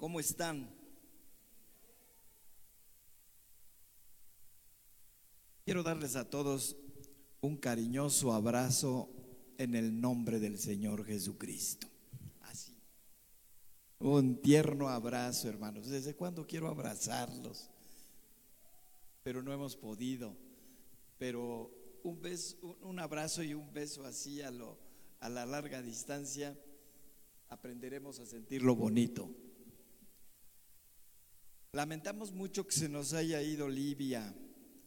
¿cómo están? Quiero darles a todos un cariñoso abrazo en el nombre del Señor Jesucristo. Así. Un tierno abrazo, hermanos. ¿Desde cuándo quiero abrazarlos? Pero no hemos podido. Pero un beso, un abrazo y un beso así a lo a la larga distancia aprenderemos a sentirlo bonito. Lamentamos mucho que se nos haya ido Libia,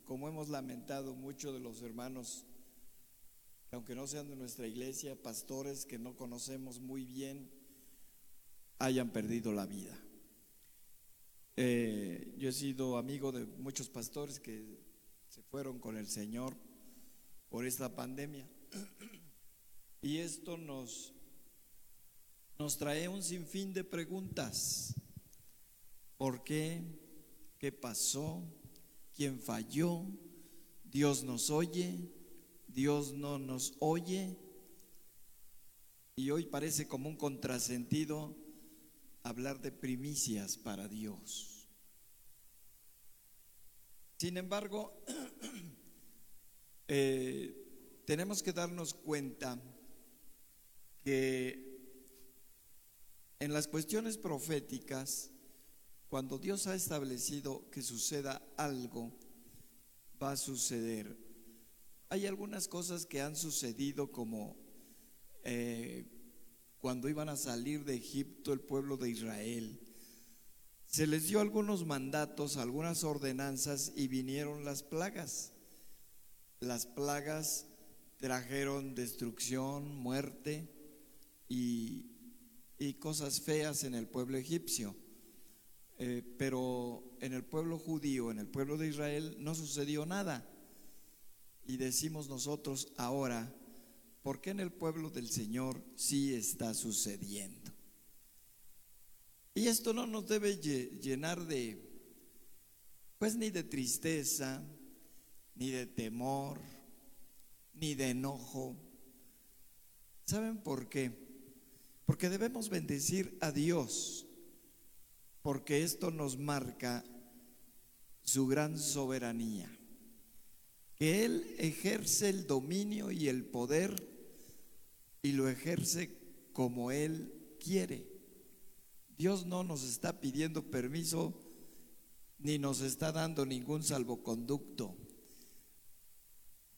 como hemos lamentado mucho de los hermanos, que aunque no sean de nuestra iglesia, pastores que no conocemos muy bien, hayan perdido la vida. Eh, yo he sido amigo de muchos pastores que se fueron con el Señor por esta pandemia. Y esto nos, nos trae un sinfín de preguntas. ¿Por qué? ¿Qué pasó? ¿Quién falló? ¿Dios nos oye? ¿Dios no nos oye? Y hoy parece como un contrasentido hablar de primicias para Dios. Sin embargo, eh, tenemos que darnos cuenta que en las cuestiones proféticas, cuando Dios ha establecido que suceda algo, va a suceder. Hay algunas cosas que han sucedido como eh, cuando iban a salir de Egipto el pueblo de Israel. Se les dio algunos mandatos, algunas ordenanzas y vinieron las plagas. Las plagas trajeron destrucción, muerte, y, cosas feas en el pueblo egipcio. Eh, pero en el pueblo judío, en el pueblo de Israel, no sucedió nada. Y decimos nosotros ahora, ¿por qué en el pueblo del Señor sí está sucediendo? Y esto no nos debe llenar de, pues ni de tristeza, ni de temor, ni de enojo. ¿Saben por qué? Porque debemos bendecir a Dios, porque esto nos marca su gran soberanía, que Él ejerce el dominio y el poder y lo ejerce como Él quiere. Dios no nos está pidiendo permiso ni nos está dando ningún salvoconducto.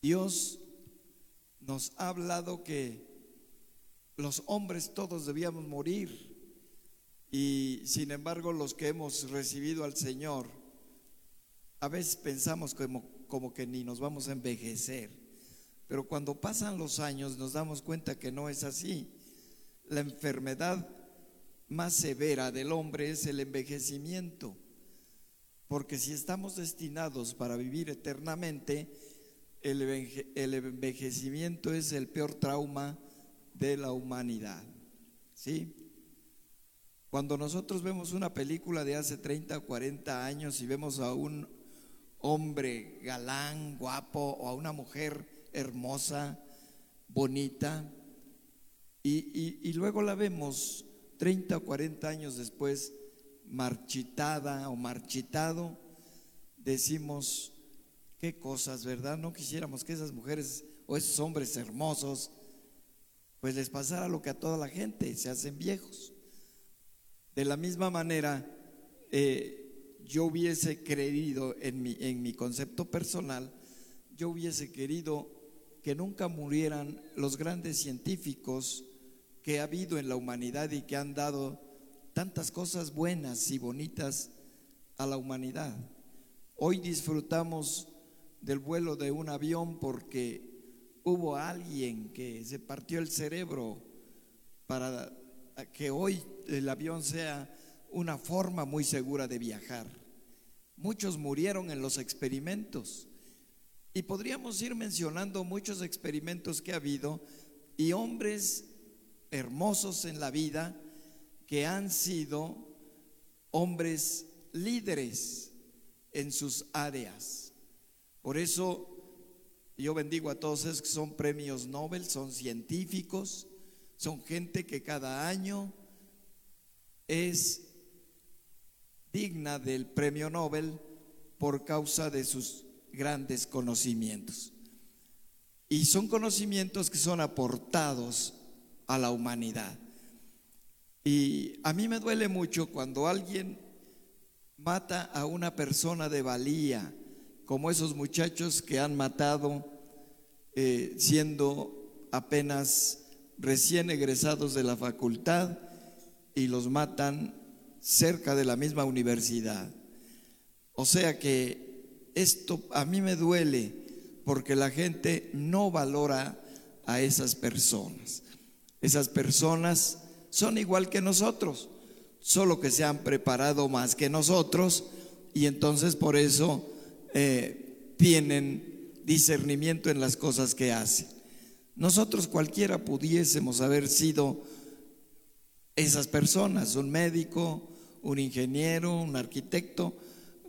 Dios nos ha hablado que los hombres todos debíamos morir. Y sin embargo los que hemos recibido al Señor, a veces pensamos como, que ni nos vamos a envejecer. Pero cuando pasan los años nos damos cuenta que no es así. La enfermedad más severa del hombre es el envejecimiento. Porque si estamos destinados para vivir eternamente, el envejecimiento es el peor trauma de la humanidad. ¿Sí? Cuando nosotros vemos una película de hace 30 o 40 años y vemos a un hombre galán, guapo, o a una mujer hermosa, bonita, y, luego la vemos 30 o 40 años después marchitada o marchitado, decimos, qué cosas, ¿verdad? No quisiéramos que esas mujeres o esos hombres hermosos pues les pasará lo que a toda la gente, se hacen viejos. De la misma manera, eh, yo hubiese creído en mi, en mi concepto personal, yo hubiese querido que nunca murieran los grandes científicos que ha habido en la humanidad y que han dado tantas cosas buenas y bonitas a la humanidad. Hoy disfrutamos del vuelo de un avión porque hubo alguien que se partió el cerebro para que hoy el avión sea una forma muy segura de viajar. Muchos murieron en los experimentos y podríamos ir mencionando muchos experimentos que ha habido y hombres hermosos en la vida que han sido hombres líderes en sus áreas. Por eso yo bendigo a todos esos que son premios Nobel, son científicos, son gente que cada año es digna del premio Nobel por causa de sus grandes conocimientos. Y son conocimientos que son aportados a la humanidad. Y a mí me duele mucho cuando alguien mata a una persona de valía, como esos muchachos que han matado eh, siendo apenas recién egresados de la facultad y los matan cerca de la misma universidad. O sea que esto a mí me duele porque la gente no valora a esas personas. Esas personas son igual que nosotros, solo que se han preparado más que nosotros y entonces por eso eh, tienen discernimiento en las cosas que hacen. Nosotros cualquiera pudiésemos haber sido esas personas, un médico, un ingeniero, un arquitecto,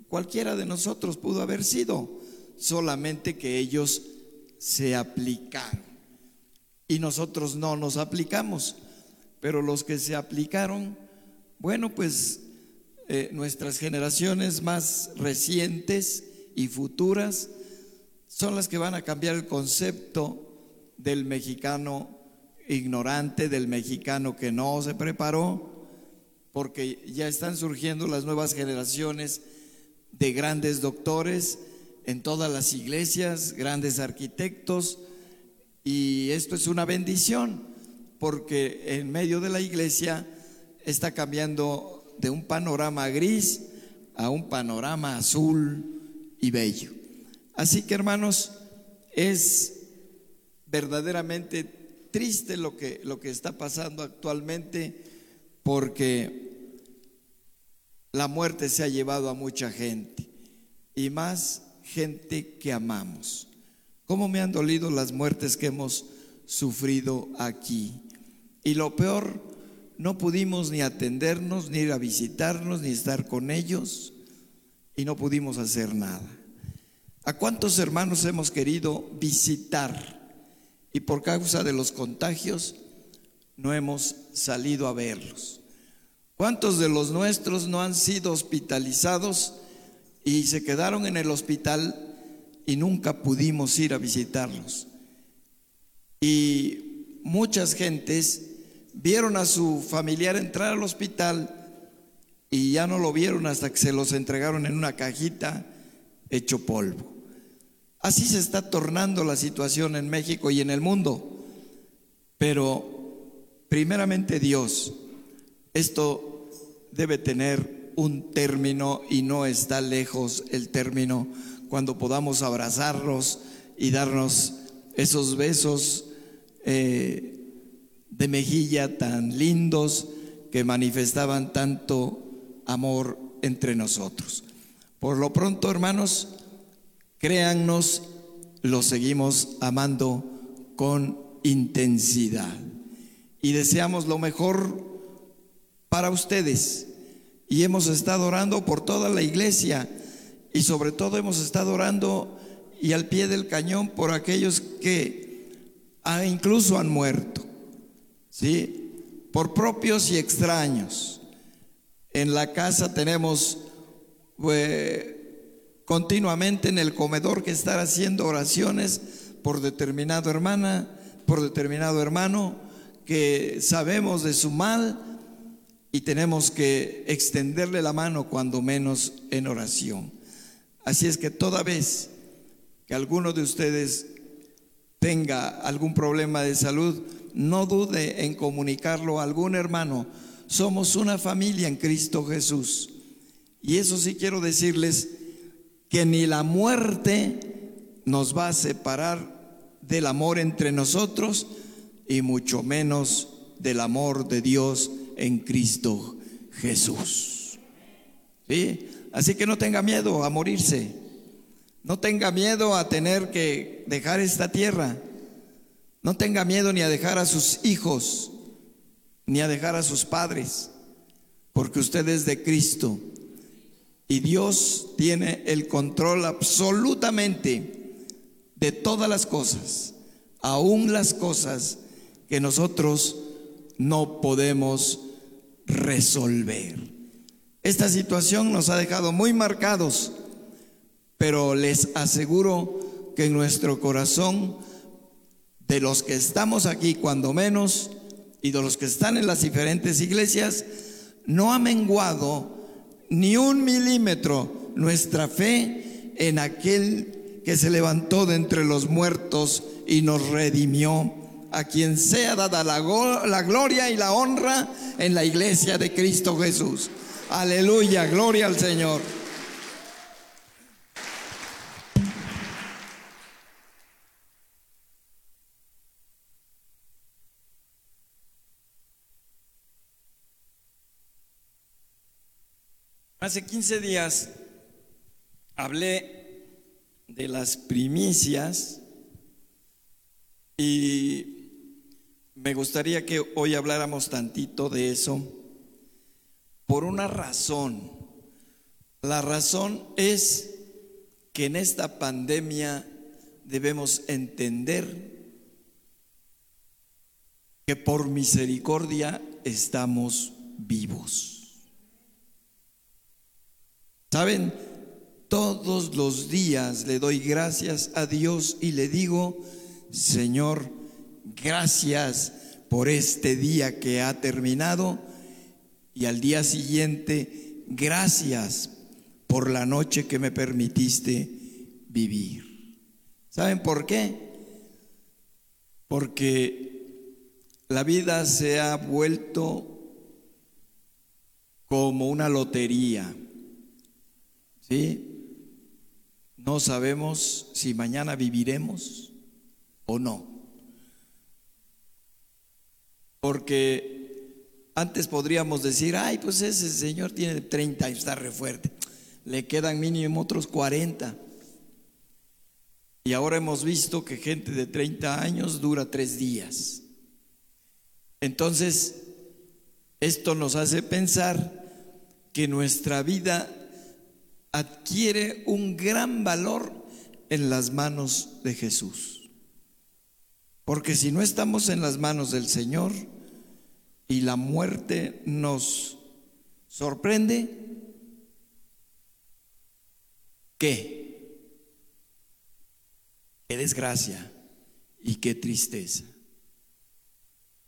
cualquiera de nosotros pudo haber sido, solamente que ellos se aplicaron. Y nosotros no nos aplicamos, pero los que se aplicaron, bueno, pues eh, nuestras generaciones más recientes y futuras son las que van a cambiar el concepto del mexicano ignorante, del mexicano que no se preparó, porque ya están surgiendo las nuevas generaciones de grandes doctores en todas las iglesias, grandes arquitectos, y esto es una bendición, porque en medio de la iglesia está cambiando de un panorama gris a un panorama azul y bello. Así que hermanos, es verdaderamente triste lo que, lo que está pasando actualmente porque la muerte se ha llevado a mucha gente y más gente que amamos. ¿Cómo me han dolido las muertes que hemos sufrido aquí? Y lo peor, no pudimos ni atendernos, ni ir a visitarnos, ni estar con ellos, y no pudimos hacer nada. ¿A cuántos hermanos hemos querido visitar? Y por causa de los contagios no hemos salido a verlos. ¿Cuántos de los nuestros no han sido hospitalizados y se quedaron en el hospital y nunca pudimos ir a visitarlos? Y muchas gentes vieron a su familiar entrar al hospital y ya no lo vieron hasta que se los entregaron en una cajita hecho polvo. Así se está tornando la situación en México y en el mundo. Pero primeramente Dios, esto debe tener un término y no está lejos el término cuando podamos abrazarnos y darnos esos besos eh, de mejilla tan lindos que manifestaban tanto amor entre nosotros. Por lo pronto, hermanos, Créannos, los seguimos amando con intensidad y deseamos lo mejor para ustedes. Y hemos estado orando por toda la iglesia y sobre todo hemos estado orando y al pie del cañón por aquellos que ah, incluso han muerto, ¿sí? Por propios y extraños. En la casa tenemos pues, continuamente en el comedor que estar haciendo oraciones por determinado hermana, por determinado hermano, que sabemos de su mal y tenemos que extenderle la mano cuando menos en oración. Así es que toda vez que alguno de ustedes tenga algún problema de salud, no dude en comunicarlo a algún hermano. Somos una familia en Cristo Jesús. Y eso sí quiero decirles que ni la muerte nos va a separar del amor entre nosotros y mucho menos del amor de Dios en Cristo Jesús. ¿Sí? Así que no tenga miedo a morirse. No tenga miedo a tener que dejar esta tierra. No tenga miedo ni a dejar a sus hijos, ni a dejar a sus padres, porque usted es de Cristo y Dios tiene el control absolutamente de todas las cosas, aún las cosas que nosotros no podemos resolver. Esta situación nos ha dejado muy marcados, pero les aseguro que en nuestro corazón, de los que estamos aquí cuando menos, y de los que están en las diferentes iglesias, no ha menguado ni un milímetro nuestra fe en aquel que se levantó de entre los muertos y nos redimió, a quien sea dada la, la gloria y la honra en la iglesia de Cristo Jesús. Aleluya, gloria al Señor. Hace 15 días hablé de las primicias y me gustaría que hoy habláramos tantito de eso por una razón. La razón es que en esta pandemia debemos entender que por misericordia estamos vivos. Saben, todos los días le doy gracias a Dios y le digo, Señor, gracias por este día que ha terminado y al día siguiente, gracias por la noche que me permitiste vivir. ¿Saben por qué? Porque la vida se ha vuelto como una lotería. ¿Sí? No sabemos si mañana viviremos o no. Porque antes podríamos decir, ay, pues ese señor tiene 30 y está re fuerte. Le quedan mínimo otros 40. Y ahora hemos visto que gente de 30 años dura tres días. Entonces, esto nos hace pensar que nuestra vida adquiere un gran valor en las manos de Jesús. Porque si no estamos en las manos del Señor y la muerte nos sorprende, ¿qué? Qué desgracia y qué tristeza.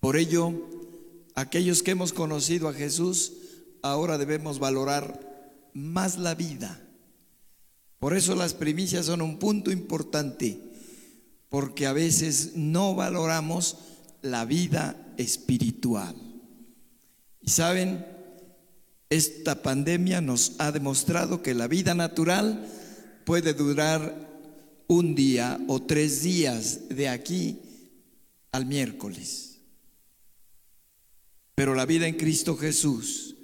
Por ello, aquellos que hemos conocido a Jesús, ahora debemos valorar más la vida. Por eso las primicias son un punto importante, porque a veces no valoramos la vida espiritual. Y saben, esta pandemia nos ha demostrado que la vida natural puede durar un día o tres días de aquí al miércoles. Pero la vida en Cristo Jesús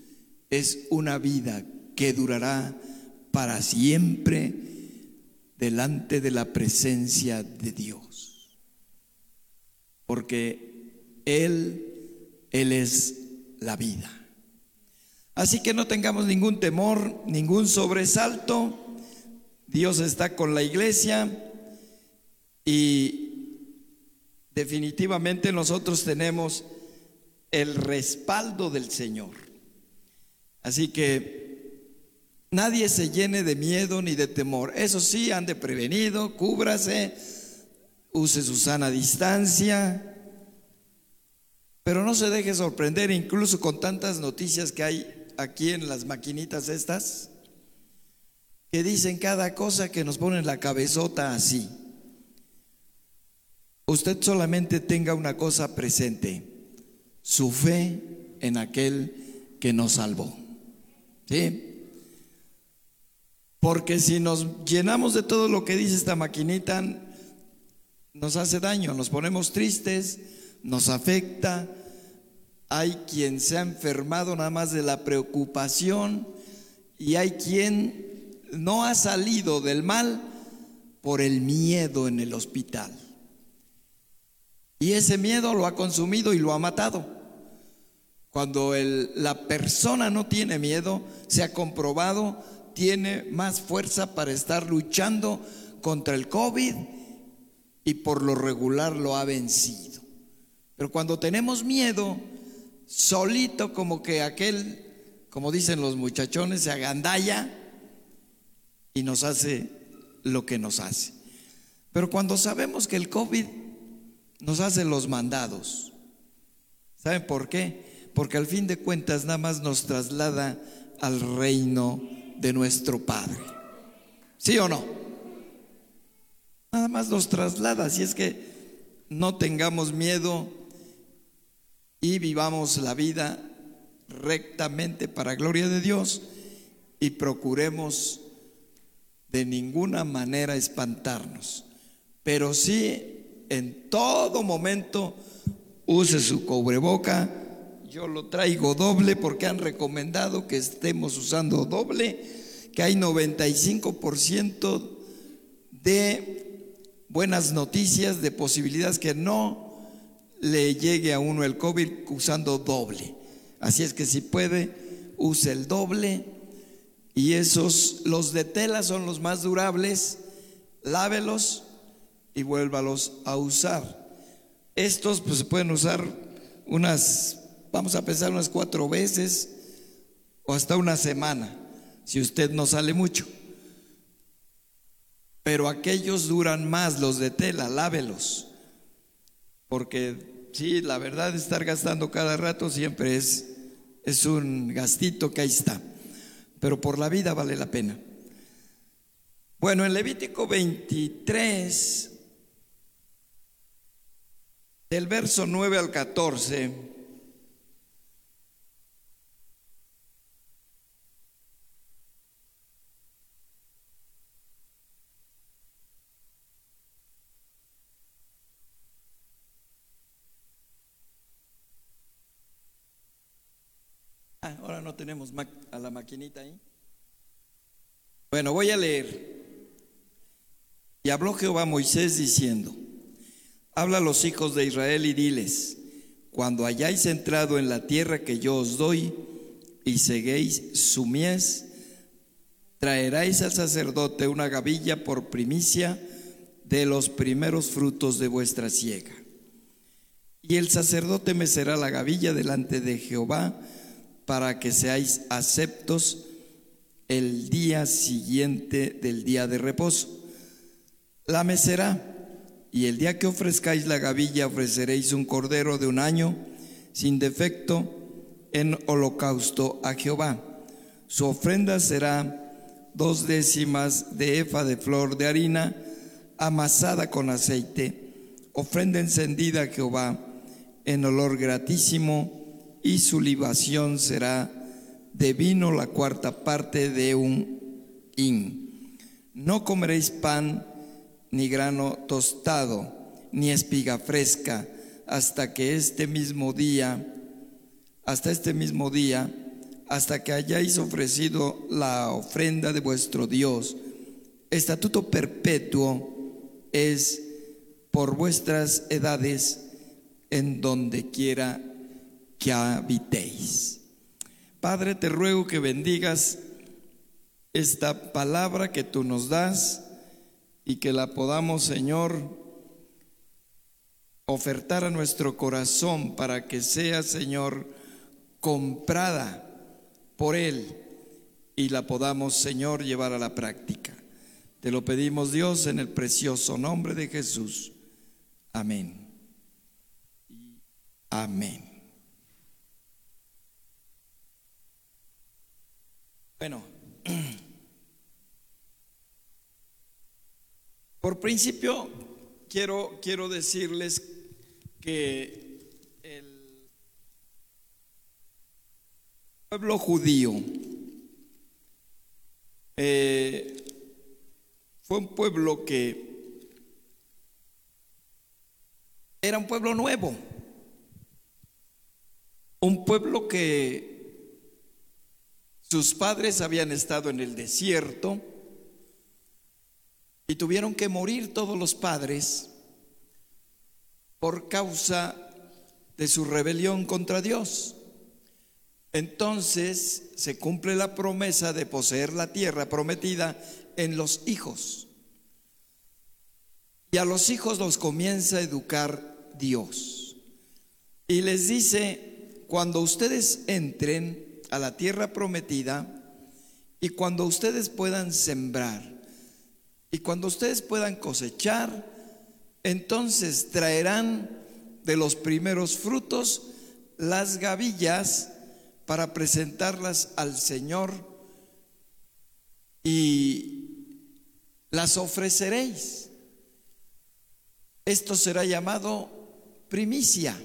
es una vida que durará para siempre delante de la presencia de Dios. Porque Él, Él es la vida. Así que no tengamos ningún temor, ningún sobresalto. Dios está con la iglesia y definitivamente nosotros tenemos el respaldo del Señor. Así que nadie se llene de miedo ni de temor. Eso sí, ande prevenido, cúbrase, use su sana distancia, pero no se deje sorprender incluso con tantas noticias que hay aquí en las maquinitas estas, que dicen cada cosa que nos ponen la cabezota así. Usted solamente tenga una cosa presente, su fe en aquel que nos salvó. ¿Sí? Porque si nos llenamos de todo lo que dice esta maquinita, nos hace daño, nos ponemos tristes, nos afecta. Hay quien se ha enfermado nada más de la preocupación y hay quien no ha salido del mal por el miedo en el hospital. Y ese miedo lo ha consumido y lo ha matado. Cuando la persona no tiene miedo, se ha comprobado tiene más fuerza para estar luchando contra el COVID y por lo regular lo ha vencido. Pero cuando tenemos miedo, solito como que aquel como dicen los muchachones, se agandalla y nos hace lo que nos hace. Pero cuando sabemos que el COVID nos hace los mandados, ¿saben por qué? Porque al fin de cuentas nada más nos traslada al reino de nuestro Padre. ¿Sí o no? Nada más nos traslada, así es que no tengamos miedo y vivamos la vida rectamente para gloria de Dios y procuremos de ninguna manera espantarnos, pero sí en todo momento use su cubreboca. Yo lo traigo doble porque han recomendado que estemos usando doble, que hay 95% de buenas noticias, de posibilidades que no le llegue a uno el COVID usando doble. Así es que si puede, use el doble. Y esos, los de tela son los más durables. Lávelos y vuélvalos a usar. Estos pues se pueden usar unas, vamos a pensar unas cuatro veces o hasta una semana, si usted no sale mucho. Pero aquellos duran más, los de tela, lávelos. Porque sí, la verdad, estar gastando cada rato siempre es es un gastito que ahí está, pero por la vida vale la pena. Bueno, en Levítico 23, del verso 9 al 14, Ah, ahora no tenemos a la maquinita ahí. Bueno, voy a leer. Y habló Jehová a Moisés diciendo, habla a los hijos de Israel y diles, cuando hayáis entrado en la tierra que yo os doy y seguéis su mies, traeráis al sacerdote una gavilla por primicia de los primeros frutos de vuestra siega. Y el sacerdote mecerá la gavilla delante de Jehová para que seáis aceptos el día siguiente del día de reposo. La mecerá, y el día que ofrezcáis la gavilla ofreceréis un cordero de un año sin defecto en holocausto a Jehová. Su ofrenda será dos décimas de efa de flor de harina amasada con aceite, ofrenda encendida a Jehová en olor gratísimo y su libación será de vino la cuarta parte de un hin. No comeréis pan ni grano tostado, ni espiga fresca, hasta que este mismo día, hasta este mismo día, hasta que hayáis ofrecido la ofrenda de vuestro Dios. Estatuto perpetuo es por vuestras edades en donde quiera que habitéis. Padre, te ruego que bendigas esta palabra que tú nos das y que la podamos, Señor, ofertar a nuestro corazón para que sea, Señor, comprada por Él y la podamos, Señor, llevar a la práctica. Te lo pedimos, Dios, en el precioso nombre de Jesús. Amén. Amén. Bueno, por principio quiero, quiero decirles que el pueblo judío eh, fue un pueblo que era un pueblo nuevo, un pueblo que sus padres habían estado en el desierto y tuvieron que morir todos los padres por causa de su rebelión contra Dios. Entonces se cumple la promesa de poseer la tierra prometida en los hijos. Y a los hijos los comienza a educar Dios. Y les dice, cuando ustedes entren a la tierra prometida y cuando ustedes puedan sembrar y cuando ustedes puedan cosechar, entonces traerán de los primeros frutos las gavillas para presentarlas al Señor y las ofreceréis. Esto será llamado primicia.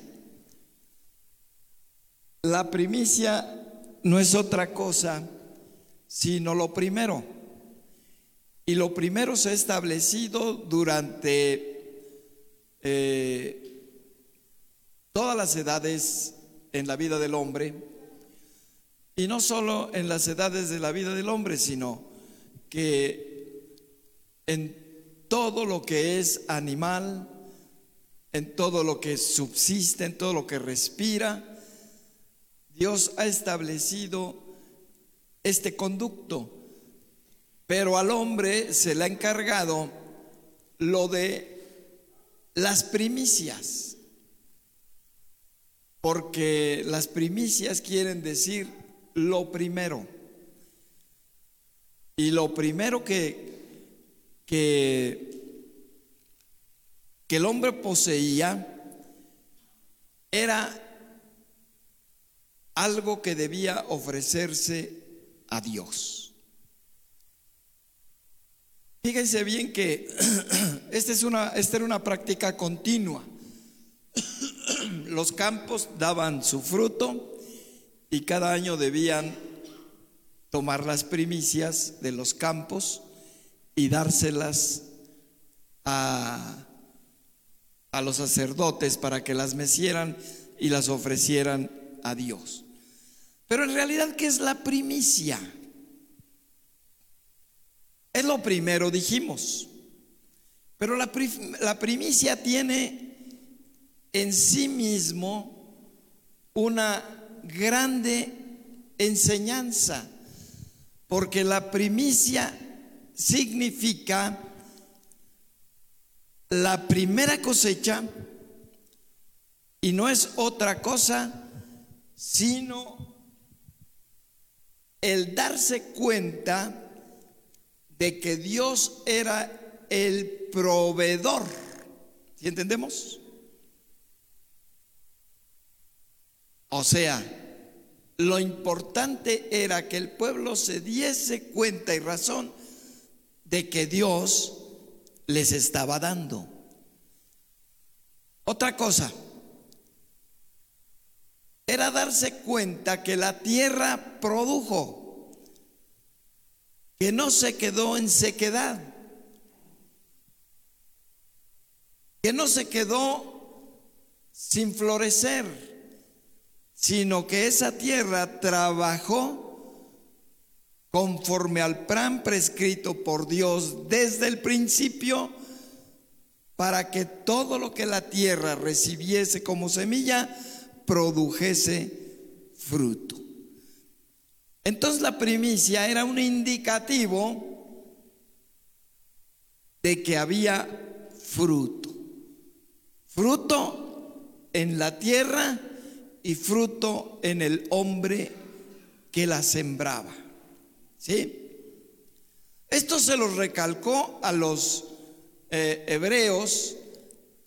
La primicia no es otra cosa sino lo primero. Y lo primero se ha establecido durante eh, todas las edades en la vida del hombre, y no solo en las edades de la vida del hombre, sino que en todo lo que es animal, en todo lo que subsiste, en todo lo que respira, Dios ha establecido este conducto, pero al hombre se le ha encargado lo de las primicias, porque las primicias quieren decir lo primero. Y lo primero que, que, el hombre poseía era algo que debía ofrecerse a Dios. Fíjense bien que esta, es una, esta era una práctica continua. Los campos daban su fruto y cada año debían tomar las primicias de los campos y dárselas a, a los sacerdotes para que las mecieran y las ofrecieran a Dios. Pero en realidad, ¿qué es la primicia? Es lo primero, dijimos. Pero la, primicia tiene en sí mismo una grande enseñanza, porque la primicia significa la primera cosecha y no es otra cosa sino el darse cuenta de que Dios era el proveedor. ¿Sí entendemos? O sea, lo importante era que el pueblo se diese cuenta y razón de que Dios les estaba dando. Otra cosa, era darse cuenta que la tierra produjo, que no se quedó en sequedad, que no se quedó sin florecer, sino que esa tierra trabajó conforme al plan prescrito por Dios desde el principio para que todo lo que la tierra recibiese como semilla produjese fruto. Entonces la primicia era un indicativo de que había fruto. Fruto en la tierra y fruto en el hombre que la sembraba. ¿Sí? Esto se lo recalcó a los eh, hebreos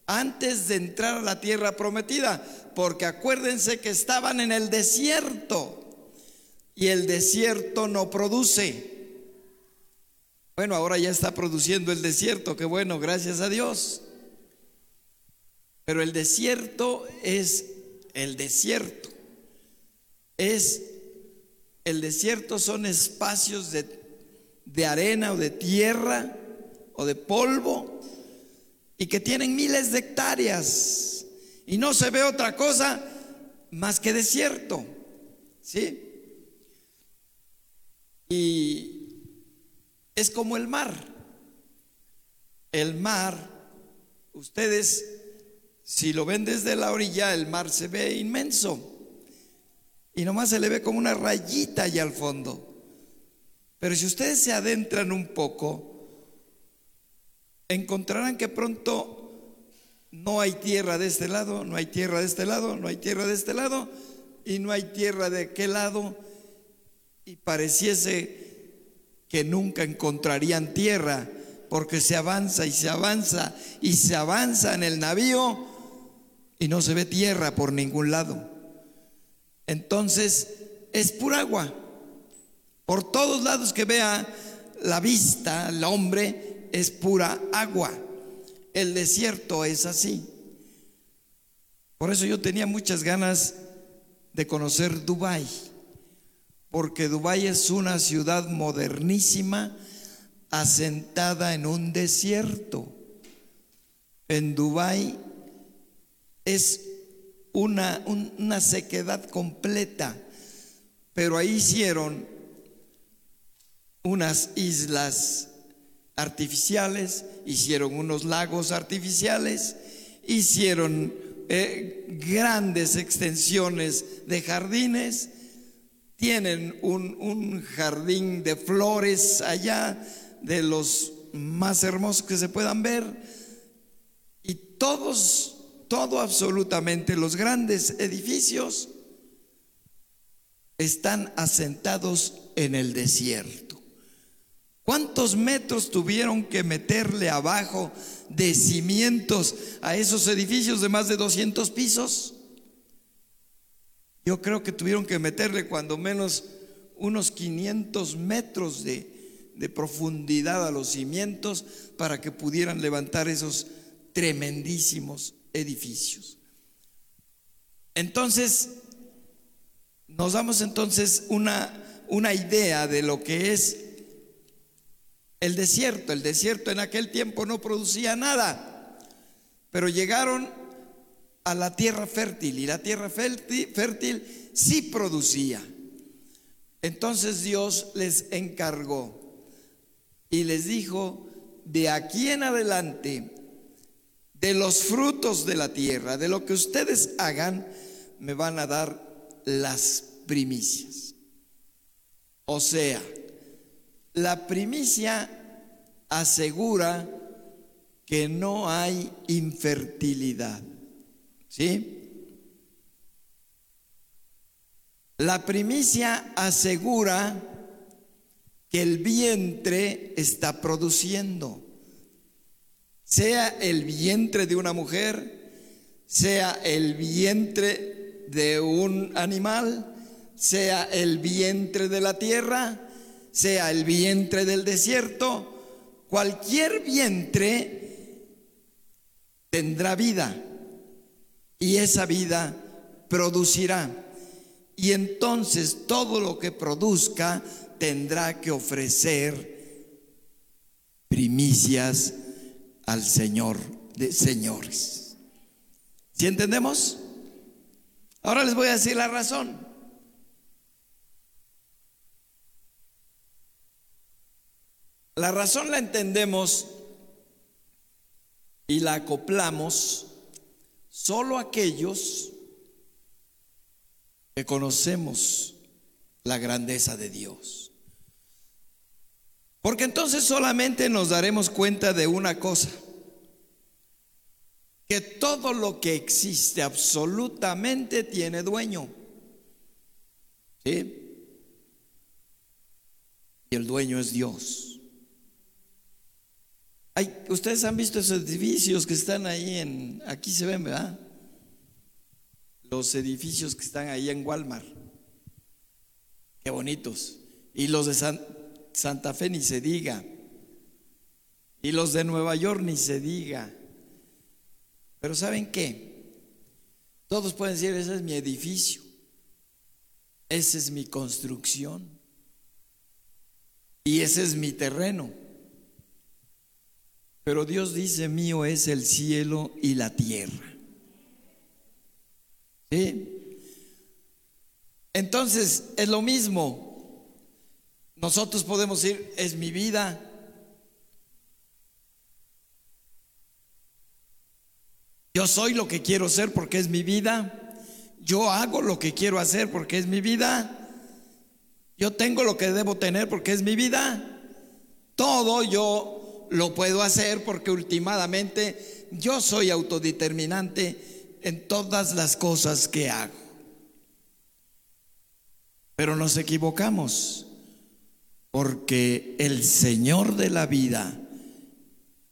antes de entrar a la tierra prometida, porque acuérdense que estaban en el desierto y el desierto no produce. Bueno, ahora ya está produciendo el desierto, qué bueno, gracias a Dios. Pero el desierto es el desierto. Es el desierto son espacios de, de arena o de tierra o de polvo y que tienen miles de hectáreas y no se ve otra cosa más que desierto. ¿Sí? Y es como el mar. El mar, ustedes, si lo ven desde la orilla, el mar se ve inmenso. Y nomás se le ve como una rayita allá al fondo. Pero si ustedes se adentran un poco, encontrarán que pronto no hay tierra de este lado, no hay tierra de este lado, no hay tierra de este lado y no hay tierra de aquel lado. y pareciese que nunca encontrarían tierra, porque se avanza y se avanza y se avanza en el navío y no se ve tierra por ningún lado. Entonces es pura agua. Por todos lados que vea la vista, el hombre, es pura agua. El desierto es así. Por eso yo tenía muchas ganas de conocer Dubái, porque Dubái es una ciudad modernísima asentada en un desierto. En Dubái es una, una sequedad completa, pero ahí hicieron unas islas artificiales, hicieron unos lagos artificiales, hicieron eh, grandes extensiones de jardines, tienen un, un jardín de flores allá, de los más hermosos que se puedan ver, y todos, todo absolutamente, los grandes edificios están asentados en el desierto. ¿Cuántos metros tuvieron que meterle abajo de cimientos a esos edificios de más de 200 pisos? Yo creo que tuvieron que meterle cuando menos unos 500 metros de, de profundidad a los cimientos para que pudieran levantar esos tremendísimos edificios. Entonces, nos damos entonces una, una idea de lo que es el desierto. El desierto en aquel tiempo no producía nada, pero llegaron a la tierra fértil y la tierra fértil, sí producía. Entonces Dios les encargó y les dijo, de aquí en adelante, de los frutos de la tierra, de lo que ustedes hagan, me van a dar las primicias. O sea, la primicia asegura que no hay infertilidad. ¿Sí? La primicia asegura que el vientre está produciendo, sea el vientre de una mujer, sea el vientre de un animal, sea el vientre de la tierra, sea el vientre del desierto, cualquier vientre tendrá vida y esa vida producirá. Y entonces todo lo que produzca tendrá que ofrecer primicias al Señor de señores. ¿Sí entendemos? Ahora les voy a decir la razón. La razón la entendemos y la acoplamos solo aquellos que conocemos la grandeza de Dios. Porque entonces solamente nos daremos cuenta de una cosa, que todo lo que existe absolutamente tiene dueño. ¿Sí? Y el dueño es Dios ustedes han visto esos edificios que están ahí en, aquí se ven, ¿verdad? Los edificios que están ahí en Walmart. Qué bonitos. Y los de Santa Fe ni se diga. Y los de Nueva York ni se diga. Pero ¿saben qué? Todos pueden decir, ese es mi edificio. Esa es mi construcción. Y ese es mi terreno. Pero Dios dice, mío es el cielo y la tierra. ¿Sí? Entonces, es lo mismo. Nosotros podemos decir, es mi vida. Yo soy lo que quiero ser porque es mi vida. Yo hago lo que quiero hacer porque es mi vida. Yo tengo lo que debo tener porque es mi vida. Todo yo lo puedo hacer porque últimamente yo soy autodeterminante en todas las cosas que hago. Pero nos equivocamos porque el Señor de la vida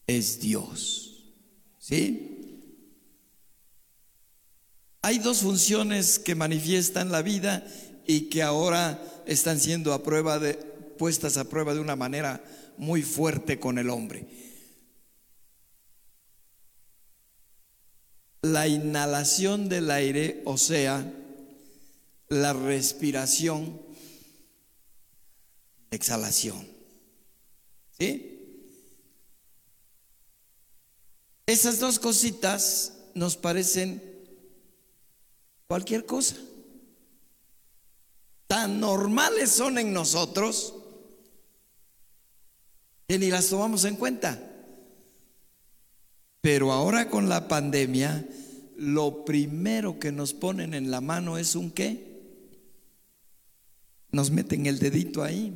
es Dios. ¿Sí? Hay dos funciones que manifiestan la vida y que ahora están siendo a prueba puestas a prueba de una manera muy fuerte con el hombre. La inhalación del aire, o sea, la respiración, exhalación. ¿Sí? Esas dos cositas nos parecen cualquier cosa. Tan normales son en nosotros que ni las tomamos en cuenta. Pero ahora con la pandemia, lo primero que nos ponen en la mano es un qué. Nos meten el dedito ahí.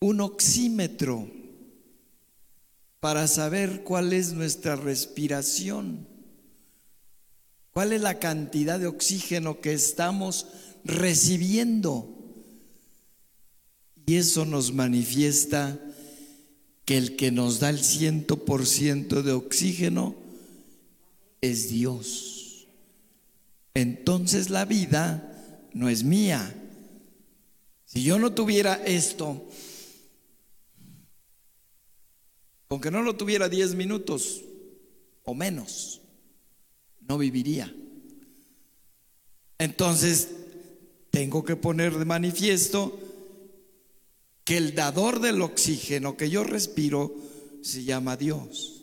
Un oxímetro para saber cuál es nuestra respiración. ¿Cuál es la cantidad de oxígeno que estamos recibiendo? Y eso nos manifiesta que el que nos da el ciento por ciento de oxígeno es Dios. Entonces la vida no es mía. Si yo no tuviera esto, aunque no lo tuviera 10 minutos o menos, no viviría. Entonces, tengo que poner de manifiesto que el dador del oxígeno que yo respiro se llama Dios.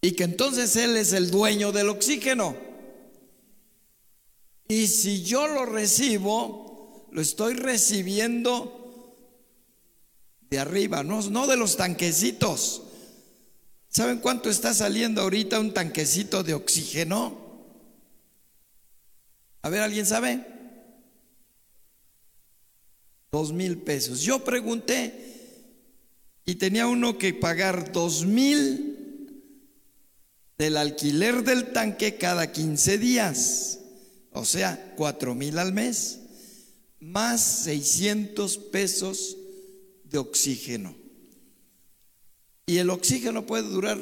Y que entonces Él es el dueño del oxígeno. Y si yo lo recibo, lo estoy recibiendo de arriba, no, no de los tanquecitos. ¿Saben cuánto está saliendo ahorita un tanquecito de oxígeno? A ver, ¿alguien sabe? Dos mil pesos. Yo pregunté y tenía uno que pagar dos mil del alquiler del tanque cada 15 días, o sea, cuatro mil al mes, más 600 pesos de oxígeno. Y el oxígeno puede durar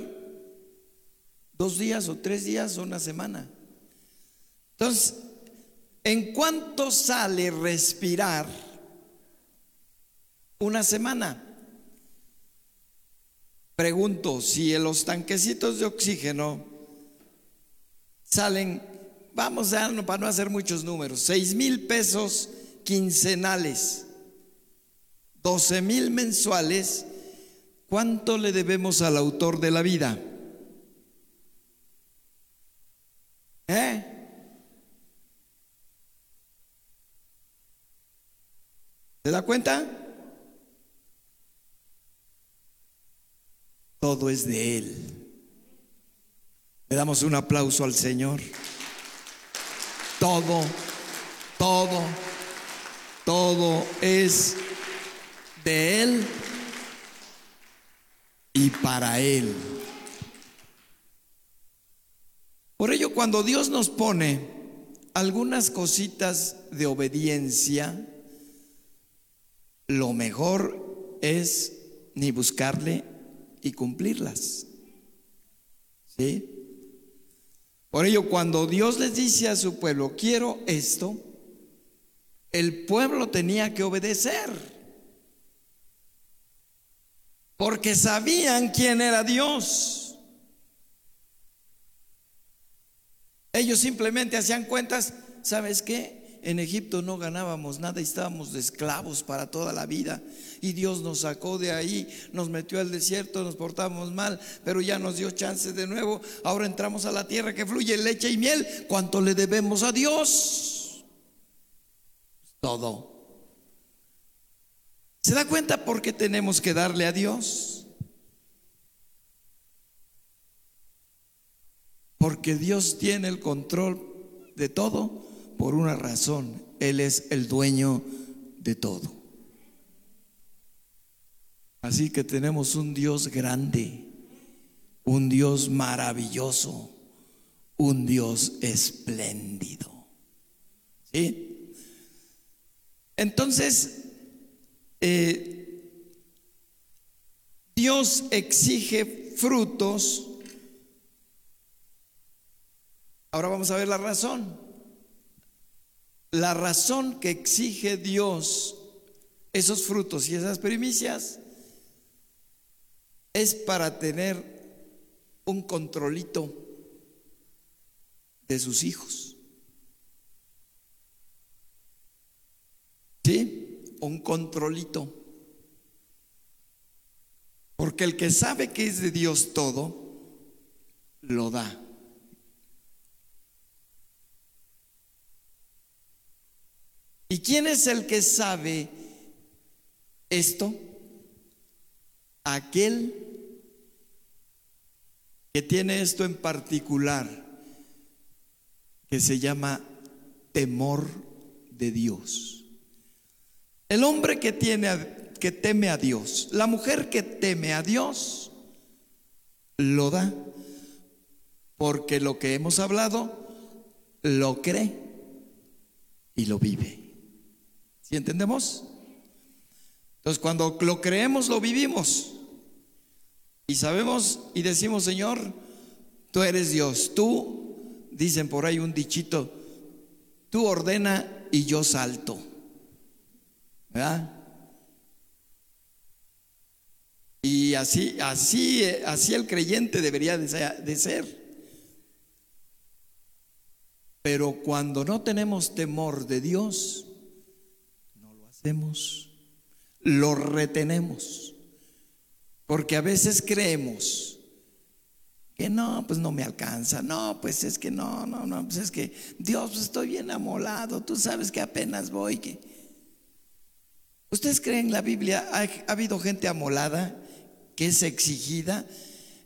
dos días o tres días o una semana. Entonces, ¿en cuánto sale respirar una semana? Pregunto, si en los tanquecitos de oxígeno salen, vamos a, para no hacer muchos números, seis mil pesos quincenales, doce mil mensuales, ¿Cuánto le debemos al autor de la vida? ¿Eh? ¿Se da cuenta? Todo es de Él. Le damos un aplauso al Señor. Todo, todo, todo es de Él y para Él. Por ello, cuando Dios nos pone algunas cositas de obediencia, lo mejor es ni buscarle y cumplirlas. ¿Sí? Por ello, cuando Dios les dice a su pueblo, quiero esto, el pueblo tenía que obedecer porque sabían quién era Dios. Ellos simplemente hacían cuentas, ¿sabes qué? En Egipto no ganábamos nada y estábamos de esclavos para toda la vida. Y Dios nos sacó de ahí, nos metió al desierto, nos portamos mal, pero ya nos dio chance de nuevo. Ahora entramos a la tierra que fluye leche y miel. ¿Cuánto le debemos a Dios? Todo. ¿Se da cuenta por qué tenemos que darle a Dios? Porque Dios tiene el control de todo por una razón. Él es el dueño de todo. Así que tenemos un Dios grande, un Dios maravilloso, un Dios espléndido. ¿Sí? Entonces, eh, Dios exige frutos. Ahora vamos a ver la razón. La razón que exige Dios esos frutos y esas primicias es para tener un controlito de sus hijos. ¿Sí? Un controlito. Porque el que sabe que es de Dios todo, lo da. ¿Y quién es el que sabe esto? Aquel que tiene esto en particular, que se llama temor de Dios. El hombre que, tiene, que teme a Dios, la mujer que teme a Dios, lo da, porque lo que hemos hablado, lo cree y lo vive. ¿Sí entendemos? Entonces, cuando lo creemos, lo vivimos. Y sabemos y decimos, Señor, tú eres Dios. Tú, dicen por ahí un dichito, tú ordena y yo salto. ¿Verdad? Y así, así, así el creyente debería de ser. Pero cuando no tenemos temor de Dios, hacemos, lo retenemos. Porque a veces creemos que no, pues no me alcanza, no, pues es que no, no, no, pues es que Dios, pues estoy bien amolado, tú sabes que apenas voy. Que... ¿Ustedes creen en la Biblia? ¿Ha, ha habido gente amolada que es exigida?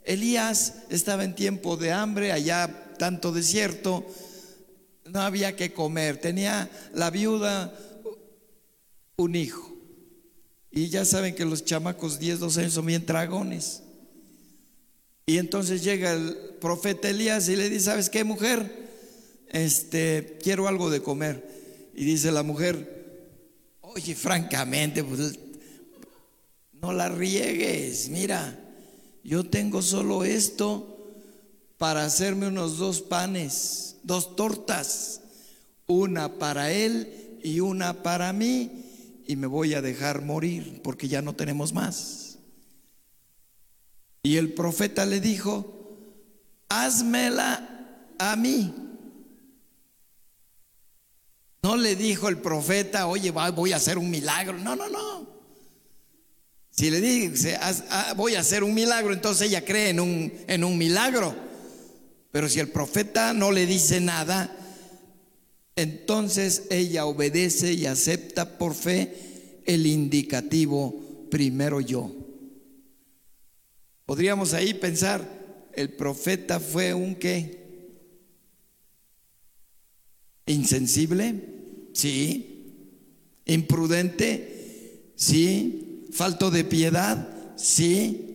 Elías estaba en tiempo de hambre, allá tanto desierto, no había que comer, tenía la viuda un hijo. Y ya saben que los chamacos 10, 12 años son bien dragones. Y entonces llega el profeta Elías y le dice, ¿sabes qué, mujer? Este, quiero algo de comer. Y dice la mujer, oye, francamente, pues, no la riegues, mira, yo tengo solo esto para hacerme unos dos panes, dos tortas, una para él y una para mí y me voy a dejar morir porque ya no tenemos más. Y el profeta le dijo, házmela a mí. No le dijo el profeta, oye, voy a hacer un milagro. No, no, no. Si le dice, ah, voy a hacer un milagro, entonces ella cree en un, en un milagro. Pero si el profeta no le dice nada, entonces ella obedece y acepta por fe el indicativo primero yo. Podríamos ahí pensar, el profeta fue un qué? Insensible, sí. Imprudente, sí. Falto de piedad, sí.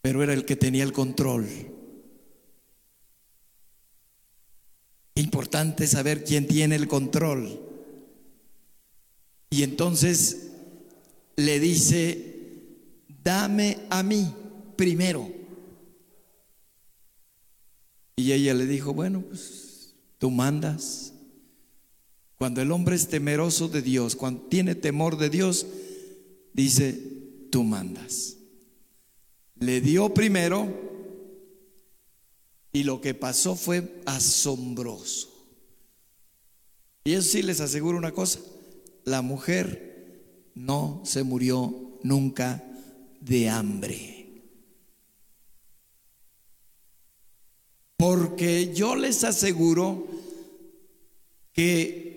Pero era el que tenía el control. Importante saber quién tiene el control. Y entonces le dice, dame a mí primero. Y ella le dijo, bueno, pues tú mandas. Cuando el hombre es temeroso de Dios, cuando tiene temor de Dios, dice, tú mandas. Le dio primero y lo que pasó fue asombroso. Y eso sí les aseguro una cosa, la mujer no se murió nunca de hambre. Porque yo les aseguro que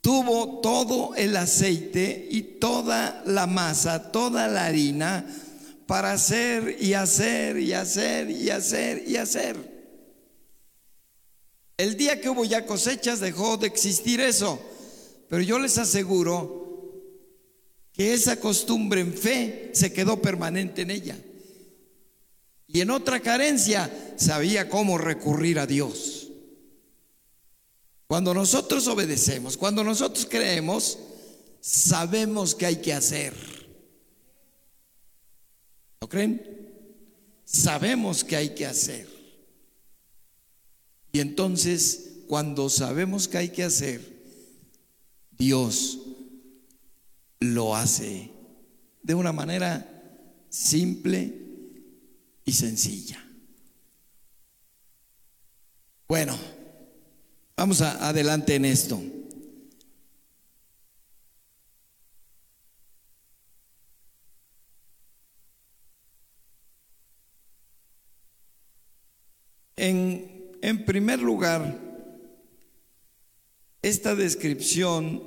tuvo todo el aceite y toda la masa, toda la harina, para hacer y hacer y hacer y hacer y hacer. El día que hubo ya cosechas dejó de existir eso, pero yo les aseguro que esa costumbre en fe se quedó permanente en ella. Y en otra carencia sabía cómo recurrir a Dios. Cuando nosotros obedecemos, cuando nosotros creemos, sabemos que hay que hacer. ¿Lo creen? Sabemos que hay que hacer. Y entonces, cuando sabemos que hay que hacer, Dios lo hace de una manera simple y sencilla. Bueno, vamos adelante en esto. En, en primer lugar, esta descripción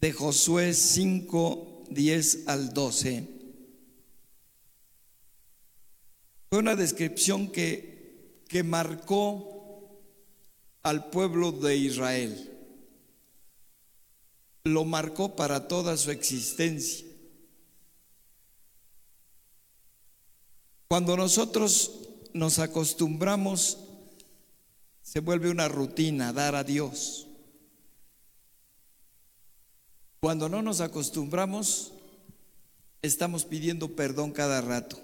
de Josué 5, 10 al 12 fue una descripción que, que marcó al pueblo de Israel. Lo marcó para toda su existencia. Cuando nosotros nos acostumbramos, se vuelve una rutina dar a Dios. Cuando no nos acostumbramos, estamos pidiendo perdón cada rato.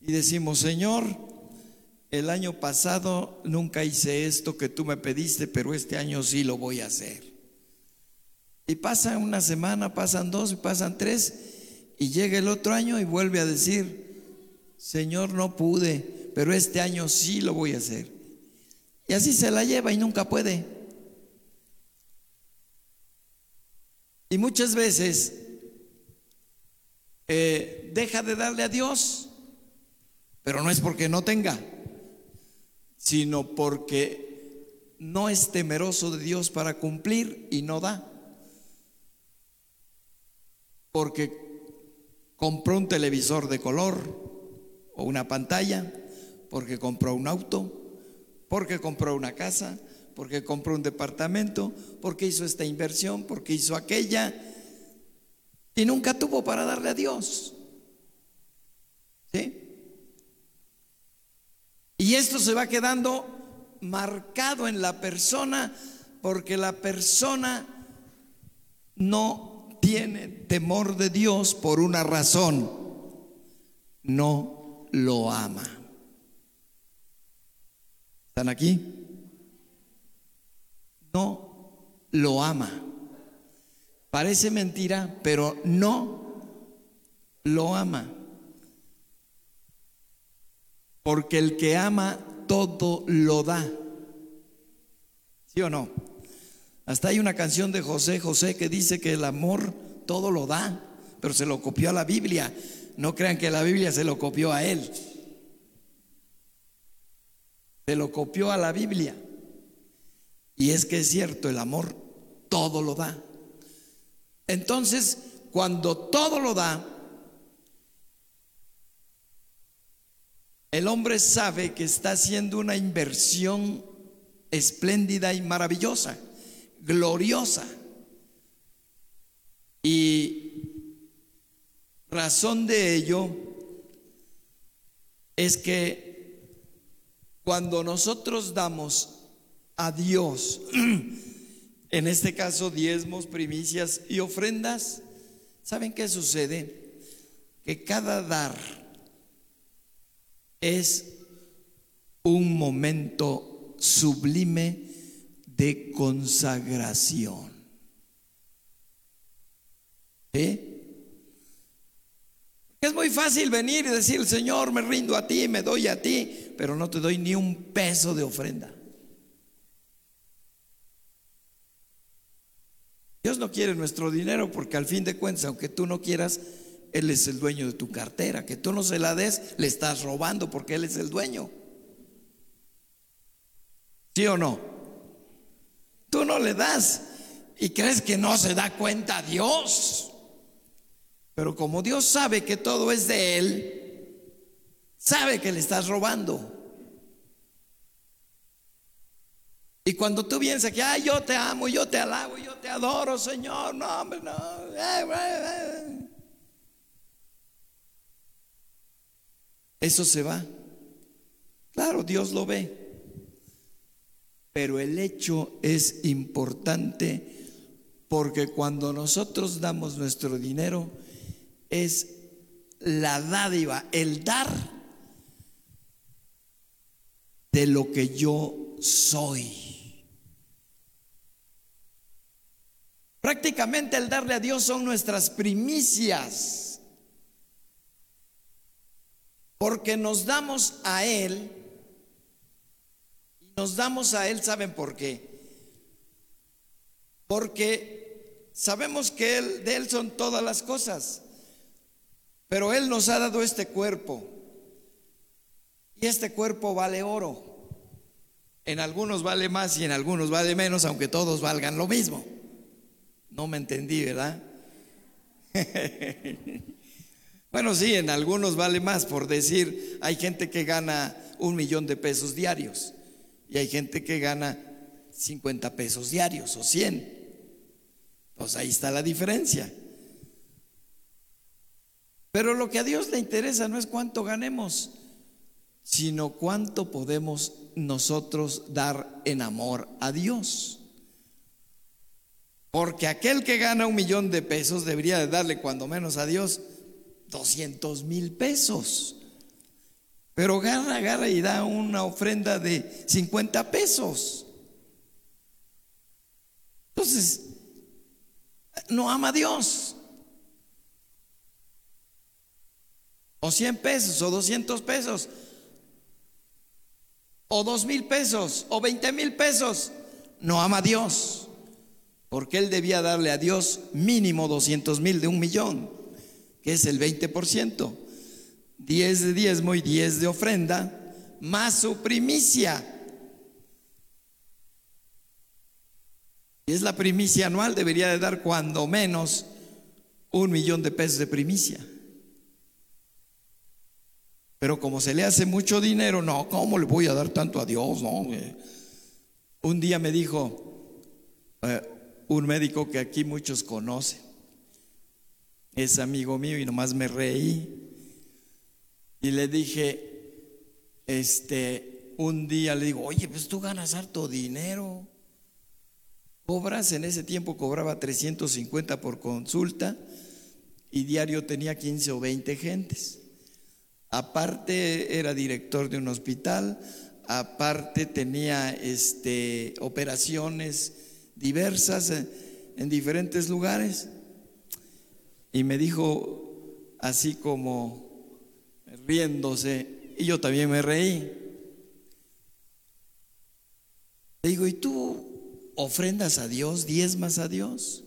Y decimos, Señor, el año pasado nunca hice esto que tú me pediste, pero este año sí lo voy a hacer. Y pasa una semana, pasan dos, pasan tres, y llega el otro año y vuelve a decir, Señor, no pude, pero este año sí lo voy a hacer. Y así se la lleva y nunca puede. Y muchas veces eh, deja de darle a Dios, pero no es porque no tenga, sino porque no es temeroso de Dios para cumplir y no da. Porque compró un televisor de color, o una pantalla, porque compró un auto, porque compró una casa, porque compró un departamento, porque hizo esta inversión, porque hizo aquella, y nunca tuvo para darle a Dios. ¿Sí? Y esto se va quedando marcado en la persona porque la persona no tiene temor de Dios por una razón. No lo ama. ¿Están aquí? No lo ama. Parece mentira, pero no lo ama. Porque el que ama todo lo da. ¿Sí o no? Hasta hay una canción de José José que dice que el amor todo lo da, pero se lo copió a la Biblia. No crean que la Biblia se lo copió a él. Lo copió a la Biblia. Y es que es cierto, el amor todo lo da. Entonces, cuando todo lo da, el hombre sabe que está haciendo una inversión espléndida y maravillosa, gloriosa. Y Razón de ello es que cuando nosotros damos a Dios, en este caso diezmos, primicias y ofrendas, ¿saben qué sucede? Que cada dar es un momento sublime de consagración. ¿Eh? Es muy fácil venir y decir, Señor, me rindo a ti, me doy a ti, pero no te doy ni un peso de ofrenda. Dios no quiere nuestro dinero porque al fin de cuentas, aunque tú no quieras, Él es el dueño de tu cartera. Que tú no se la des, le estás robando porque Él es el dueño. ¿Sí o no? Tú no le das y crees que no se da cuenta Dios. Pero como Dios sabe que todo es de Él, sabe que le estás robando. Y cuando tú vienes aquí, ay, yo te amo, yo te alabo, yo te adoro, Señor, no, hombre, no. Eh, eh, eh. Eso se va. Claro, Dios lo ve. pero el hecho es importante porque cuando nosotros damos nuestro dinero es la dádiva, el dar de lo que yo soy. Prácticamente el darle a Dios son nuestras primicias, porque nos damos a Él, nos damos a Él, ¿saben por qué? Porque sabemos que él, de Él son todas las cosas, pero Él nos ha dado este cuerpo, y este cuerpo vale oro. En algunos vale más y en algunos vale menos, aunque todos valgan lo mismo. No me entendí, ¿verdad? bueno, sí, en algunos vale más, por decir, hay gente que gana un millón de pesos diarios y hay gente que gana 50 pesos diarios o 100. Pues ahí está la diferencia. Pero lo que a Dios le interesa no es cuánto ganemos, sino cuánto podemos nosotros dar en amor a Dios. Porque aquel que gana un millón de pesos debería de darle cuando menos a Dios 200 mil pesos. Pero agarra, agarra y da una ofrenda de 50 pesos. Entonces, no ama a Dios. O 100 pesos o 200 pesos o dos mil pesos o veinte mil pesos, no ama a Dios, porque él debía darle a Dios mínimo 200 mil de un millón, que es el 20%, 10 de diezmo y 10 de ofrenda, más su primicia. Y es la primicia anual, debería de dar cuando menos un millón de pesos de primicia. Pero como se le hace mucho dinero, no, ¿cómo le voy a dar tanto a Dios? No, un día me dijo eh, un médico que aquí muchos conocen, es amigo mío y nomás me reí. Y le dije, este, un día le digo, oye, pues tú ganas harto dinero. Cobras, en ese tiempo cobraba 350 por consulta y diario tenía 15 o 20 gentes. Aparte era director de un hospital, aparte tenía este, operaciones diversas en, en diferentes lugares. Y me dijo así como riéndose, y yo también me reí. Le digo, ¿y tú ofrendas a Dios, diezmas a Dios?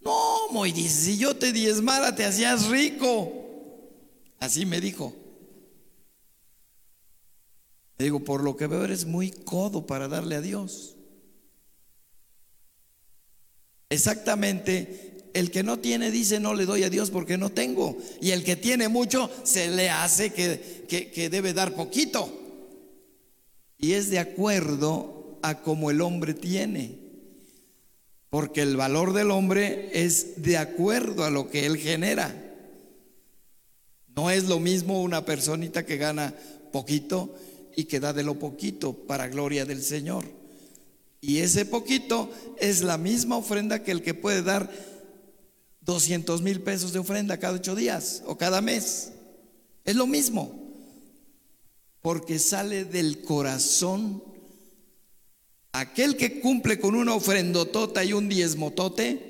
No, dice, si yo te diezmara te hacías rico. Así me dijo. Le digo, por lo que veo eres muy codo para darle a Dios. Exactamente, el que no tiene dice no le doy a Dios porque no tengo. Y el que tiene mucho se le hace que, que, debe dar poquito. Y es de acuerdo a como el hombre tiene. Porque el valor del hombre es de acuerdo a lo que él genera. No es lo mismo una personita que gana poquito y que da de lo poquito para gloria del Señor. Y ese poquito es la misma ofrenda que el que puede dar 200 mil pesos de ofrenda cada ocho días o cada mes. Es lo mismo, porque sale del corazón. Aquel que cumple con una ofrendotota y un diezmotote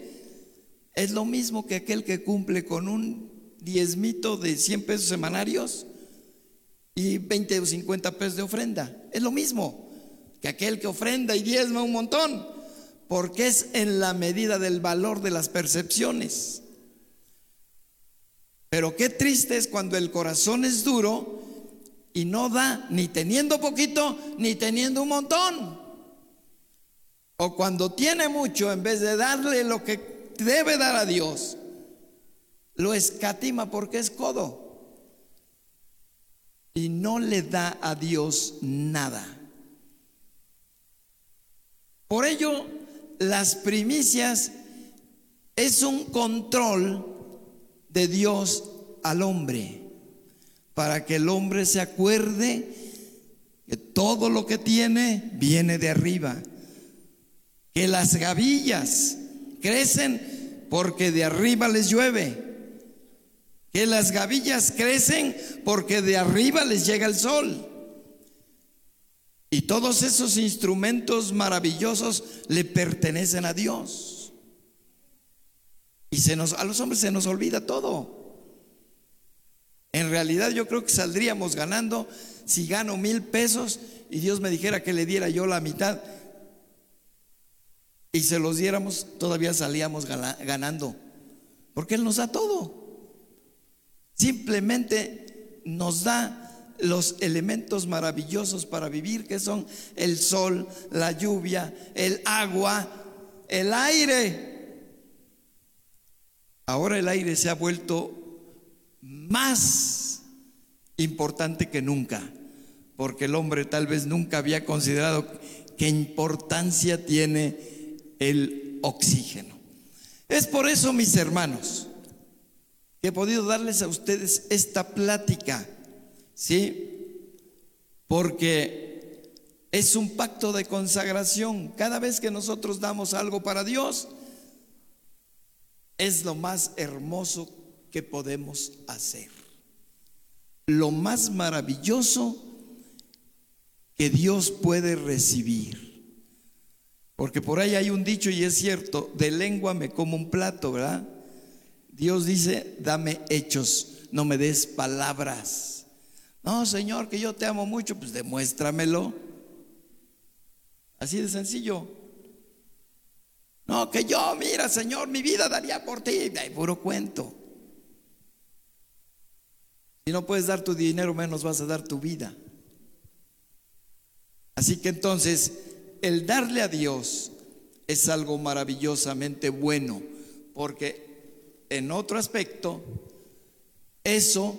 es lo mismo que aquel que cumple con un diezmito de 100 pesos semanarios y 20 o 50 pesos de ofrenda. Es lo mismo que aquel que ofrenda y diezma un montón, porque es en la medida del valor de las percepciones. Pero qué triste es cuando el corazón es duro y no da ni teniendo poquito ni teniendo un montón. O cuando tiene mucho, en vez de darle lo que debe dar a Dios, lo escatima porque es codo y no le da a Dios nada. Por ello, las primicias es un control de Dios al hombre, para que el hombre se acuerde que todo lo que tiene viene de arriba, que las gavillas crecen porque de arriba les llueve, que las gavillas crecen porque de arriba les llega el sol. Y todos esos instrumentos maravillosos le pertenecen a Dios. Y se nos, a los hombres se nos olvida todo. En realidad yo creo que saldríamos ganando si gano mil pesos y Dios me dijera que le diera yo la mitad y se los diéramos, todavía salíamos ganando. Porque Él nos da todo. Simplemente nos da los elementos maravillosos para vivir, que son el sol, la lluvia, el agua, el aire. Ahora el aire se ha vuelto más importante que nunca, porque el hombre tal vez nunca había considerado qué importancia tiene el oxígeno. Es por eso, mis hermanos, que he podido darles a ustedes esta plática, ¿sí? Porque es un pacto de consagración. Cada vez que nosotros damos algo para Dios, es lo más hermoso que podemos hacer. Lo más maravilloso que Dios puede recibir. Porque por ahí hay un dicho y es cierto, de lengua me como un plato, ¿verdad? Dios dice, dame hechos, no me des palabras. No, Señor, que yo te amo mucho, pues demuéstramelo. Así de sencillo. No, que yo, mira, Señor, mi vida daría por ti. Hay puro cuento. Si no puedes dar tu dinero, menos vas a dar tu vida. Así que entonces, el darle a Dios es algo maravillosamente bueno, porque en otro aspecto, eso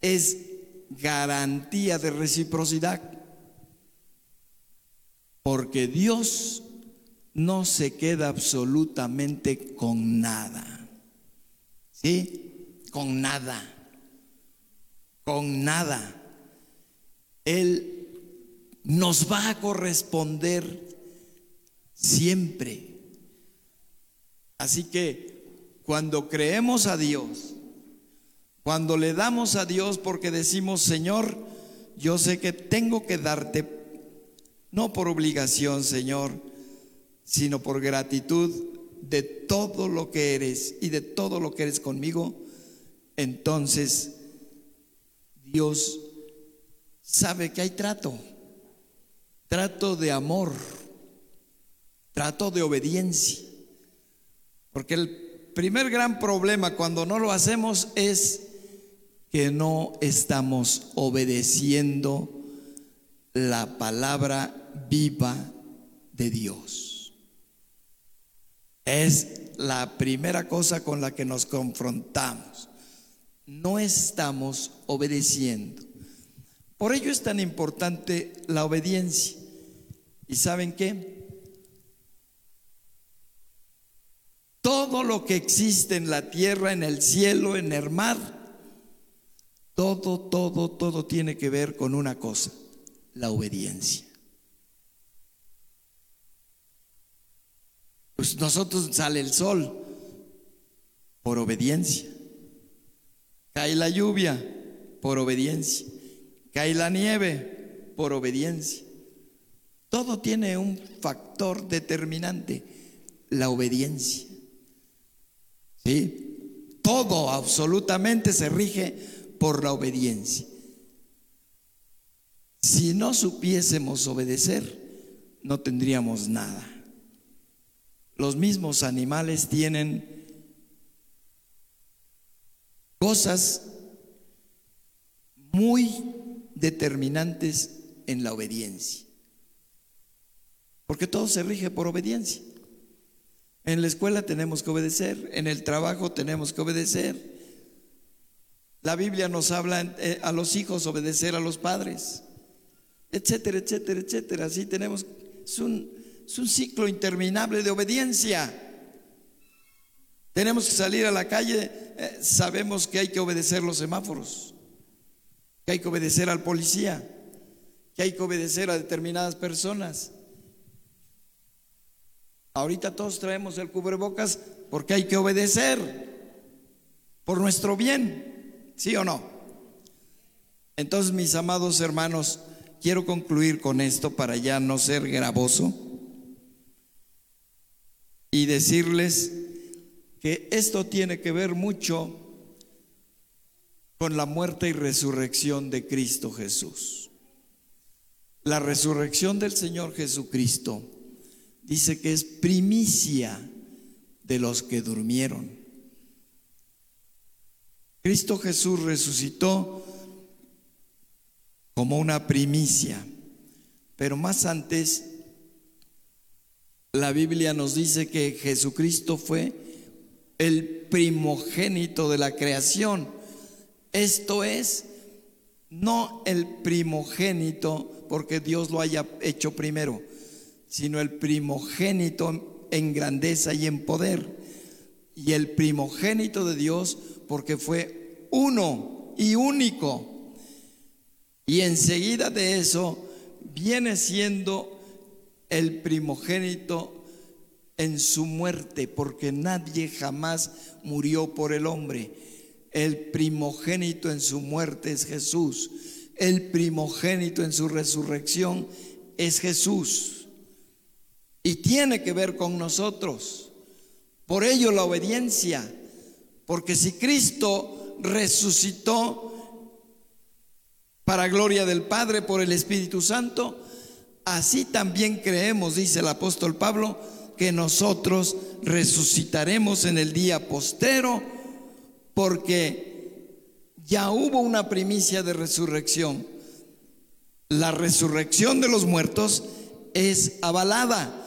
es garantía de reciprocidad, porque Dios no se queda absolutamente con nada, ¿sí? Con nada con nada. Él nos va a corresponder siempre. Así que cuando creemos a Dios, cuando le damos a Dios porque decimos, Señor, yo sé que tengo que darte, no por obligación, Señor, sino por gratitud de todo lo que eres y de todo lo que eres conmigo, entonces Dios sabe que hay trato, trato de amor, trato de obediencia. Porque el primer gran problema cuando no lo hacemos es que no estamos obedeciendo la palabra viva de Dios. Es la primera cosa con la que nos confrontamos no estamos obedeciendo. Por ello es tan importante la obediencia. ¿Y saben qué? Todo lo que existe en la tierra, en el cielo, en el mar, todo, todo, todo tiene que ver con una cosa, la obediencia. Pues nosotros sale el sol por obediencia. Cae la lluvia por obediencia. Cae la nieve por obediencia. Todo tiene un factor determinante, la obediencia. ¿Sí? Todo absolutamente se rige por la obediencia. Si no supiésemos obedecer, no tendríamos nada. Los mismos animales tienen cosas muy determinantes en la obediencia. Porque todo se rige por obediencia. En la escuela tenemos que obedecer, en el trabajo tenemos que obedecer. La Biblia nos habla eh, a los hijos obedecer a los padres, etcétera, etcétera, etcétera. Así tenemos, es un, es un ciclo interminable de obediencia. Tenemos que salir a la calle, eh, sabemos que hay que obedecer los semáforos, que hay que obedecer al policía, que hay que obedecer a determinadas personas. Ahorita todos traemos el cubrebocas porque hay que obedecer por nuestro bien, ¿sí o no? Entonces, mis amados hermanos, quiero concluir con esto para ya no ser gravoso y decirles que esto tiene que ver mucho con la muerte y resurrección de Cristo Jesús. La resurrección del Señor Jesucristo dice que es primicia de los que durmieron. Cristo Jesús resucitó como una primicia, pero más antes la Biblia nos dice que Jesucristo fue el primogénito de la creación. Esto es, no el primogénito porque Dios lo haya hecho primero, sino el primogénito en grandeza y en poder. Y el primogénito de Dios porque fue uno y único. Y enseguida de eso viene siendo el primogénito en su muerte, porque nadie jamás murió por el hombre. El primogénito en su muerte es Jesús. El primogénito en su resurrección es Jesús. Y tiene que ver con nosotros. Por ello la obediencia. Porque si Cristo resucitó para gloria del Padre por el Espíritu Santo, así también creemos, dice el apóstol Pablo, que nosotros resucitaremos en el día postero, porque ya hubo una primicia de resurrección. La resurrección de los muertos es avalada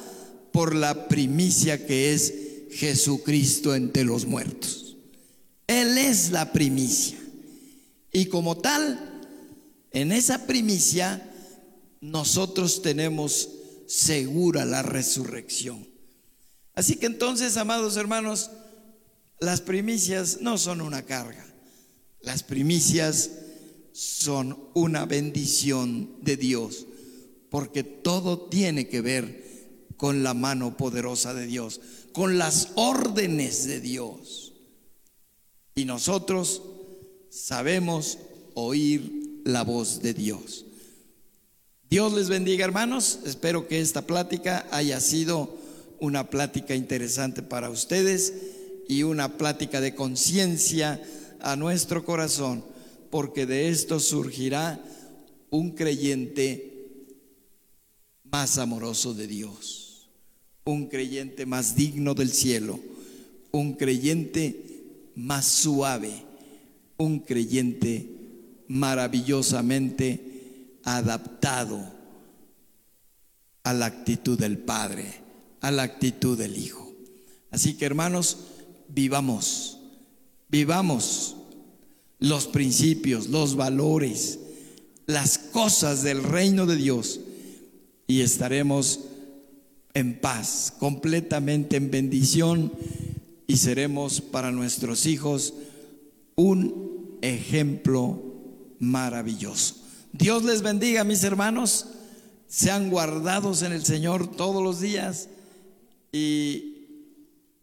por la primicia que es Jesucristo entre los muertos. Él es la primicia. Y como tal, en esa primicia, nosotros tenemos segura la resurrección. Así que entonces, amados hermanos, las primicias no son una carga. Las primicias son una bendición de Dios, porque todo tiene que ver con la mano poderosa de Dios, con las órdenes de Dios. Y nosotros sabemos oír la voz de Dios. Dios les bendiga, hermanos. Espero que esta plática haya sido una plática interesante para ustedes y una plática de conciencia a nuestro corazón, porque de esto surgirá un creyente más amoroso de Dios, un creyente más digno del cielo, un creyente más suave, un creyente maravillosamente adaptado a la actitud del Padre a la actitud del Hijo. Así que hermanos, vivamos, vivamos los principios, los valores, las cosas del reino de Dios y estaremos en paz, completamente en bendición y seremos para nuestros hijos un ejemplo maravilloso. Dios les bendiga, mis hermanos. Sean guardados en el Señor todos los días y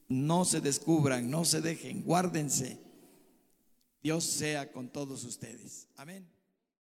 no se descubran, no se dejen, guárdense. Dios sea con todos ustedes. Amén.